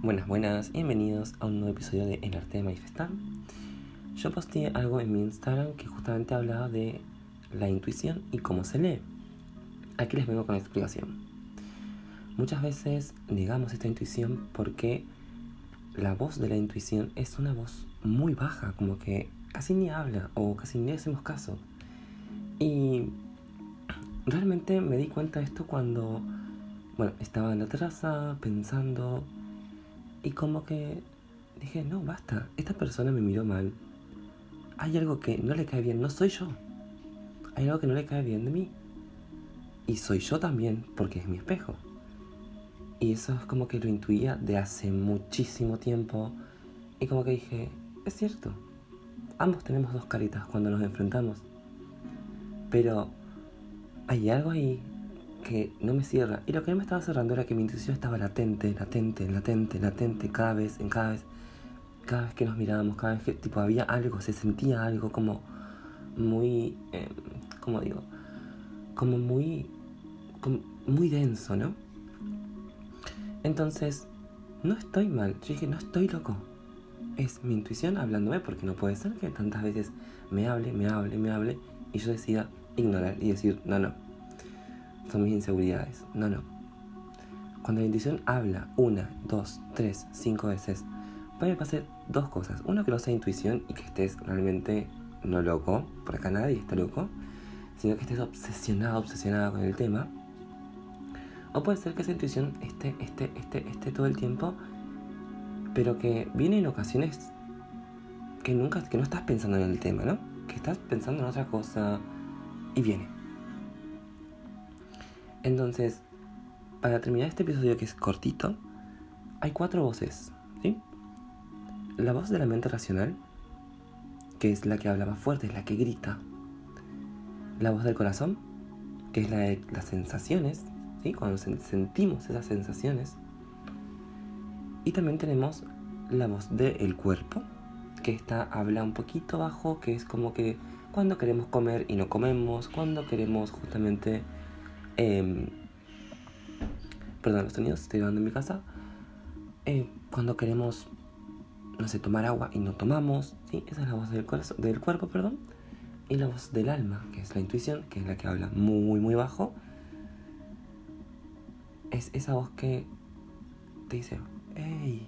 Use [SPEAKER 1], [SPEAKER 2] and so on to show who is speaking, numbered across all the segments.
[SPEAKER 1] Buenas, buenas, bienvenidos a un nuevo episodio de El Arte de Manifestar. Yo posteé algo en mi Instagram que justamente hablaba de la intuición y cómo se lee. Aquí les vengo con la explicación. Muchas veces negamos esta intuición porque la voz de la intuición es una voz muy baja, como que casi ni habla o casi ni hacemos caso. Y realmente me di cuenta de esto cuando, bueno, estaba en la terraza pensando y como que dije, no, basta, esta persona me miró mal. Hay algo que no le cae bien, no soy yo. Hay algo que no le cae bien de mí. Y soy yo también, porque es mi espejo. Y eso es como que lo intuía de hace muchísimo tiempo. Y como que dije, es cierto. Ambos tenemos dos caritas cuando nos enfrentamos. Pero hay algo ahí que no me cierra. Y lo que no me estaba cerrando era que mi intuición estaba latente, latente, latente, latente, cada vez, en cada vez, cada vez que nos mirábamos, cada vez que tipo había algo, se sentía algo como muy, eh, ¿cómo digo? Como muy, como muy denso, ¿no? Entonces, no estoy mal. Yo dije, no estoy loco. Es mi intuición hablándome porque no puede ser que tantas veces me hable, me hable, me hable y yo decida ignorar y decir, no, no. Son mis inseguridades. No, no. Cuando la intuición habla una, dos, tres, cinco veces, puede pasar dos cosas. Uno, que no sea intuición y que estés realmente no loco, por acá nadie está loco, sino que estés obsesionado, obsesionada con el tema. O puede ser que esa intuición esté, esté, esté, esté todo el tiempo, pero que viene en ocasiones que nunca, que no estás pensando en el tema, ¿no? Que estás pensando en otra cosa y viene. Entonces, para terminar este episodio que es cortito, hay cuatro voces, ¿sí? La voz de la mente racional, que es la que habla más fuerte, es la que grita. La voz del corazón, que es la de las sensaciones, ¿sí? Cuando sentimos esas sensaciones. Y también tenemos la voz del cuerpo, que esta habla un poquito bajo, que es como que cuando queremos comer y no comemos, cuando queremos justamente... Em, perdón, los sonidos estoy grabando en mi casa. Eh, cuando queremos, no sé, tomar agua y no tomamos. Esa es la voz del, del cuerpo, perdón. Y la voz del alma, que es la intuición, que es la que habla muy, muy bajo. Es esa voz que te dice, hey,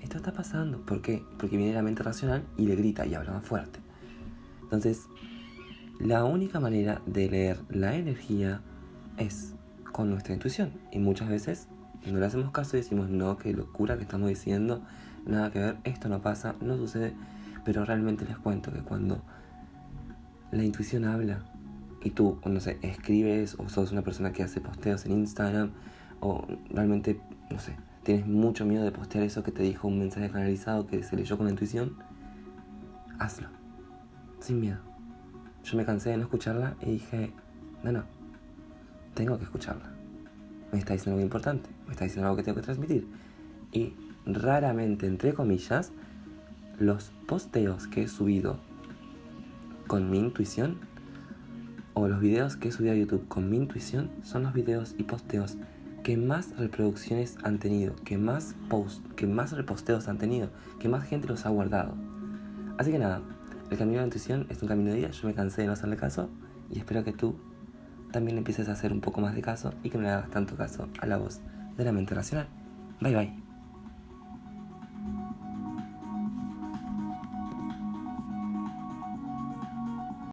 [SPEAKER 1] esto está pasando. ¿Por qué? Porque viene la mente racional y le grita y habla más fuerte. Entonces, la única manera de leer la energía es con nuestra intuición. Y muchas veces no le hacemos caso y decimos, no, qué locura que estamos diciendo, nada que ver, esto no pasa, no sucede. Pero realmente les cuento que cuando la intuición habla y tú, no sé, escribes o sos una persona que hace posteos en Instagram o realmente, no sé, tienes mucho miedo de postear eso que te dijo un mensaje canalizado que se leyó con intuición, hazlo sin miedo. Yo me cansé de no escucharla y dije, no, no, tengo que escucharla. Me está diciendo algo importante, me está diciendo algo que tengo que transmitir. Y raramente, entre comillas, los posteos que he subido con mi intuición o los videos que he subido a YouTube con mi intuición son los videos y posteos que más reproducciones han tenido, que más posts, que más reposteos han tenido, que más gente los ha guardado. Así que nada, el camino de la intuición es un camino de día, yo me cansé de no hacerle caso y espero que tú también empieces a hacer un poco más de caso y que no le hagas tanto caso a la voz de la mente racional. Bye bye.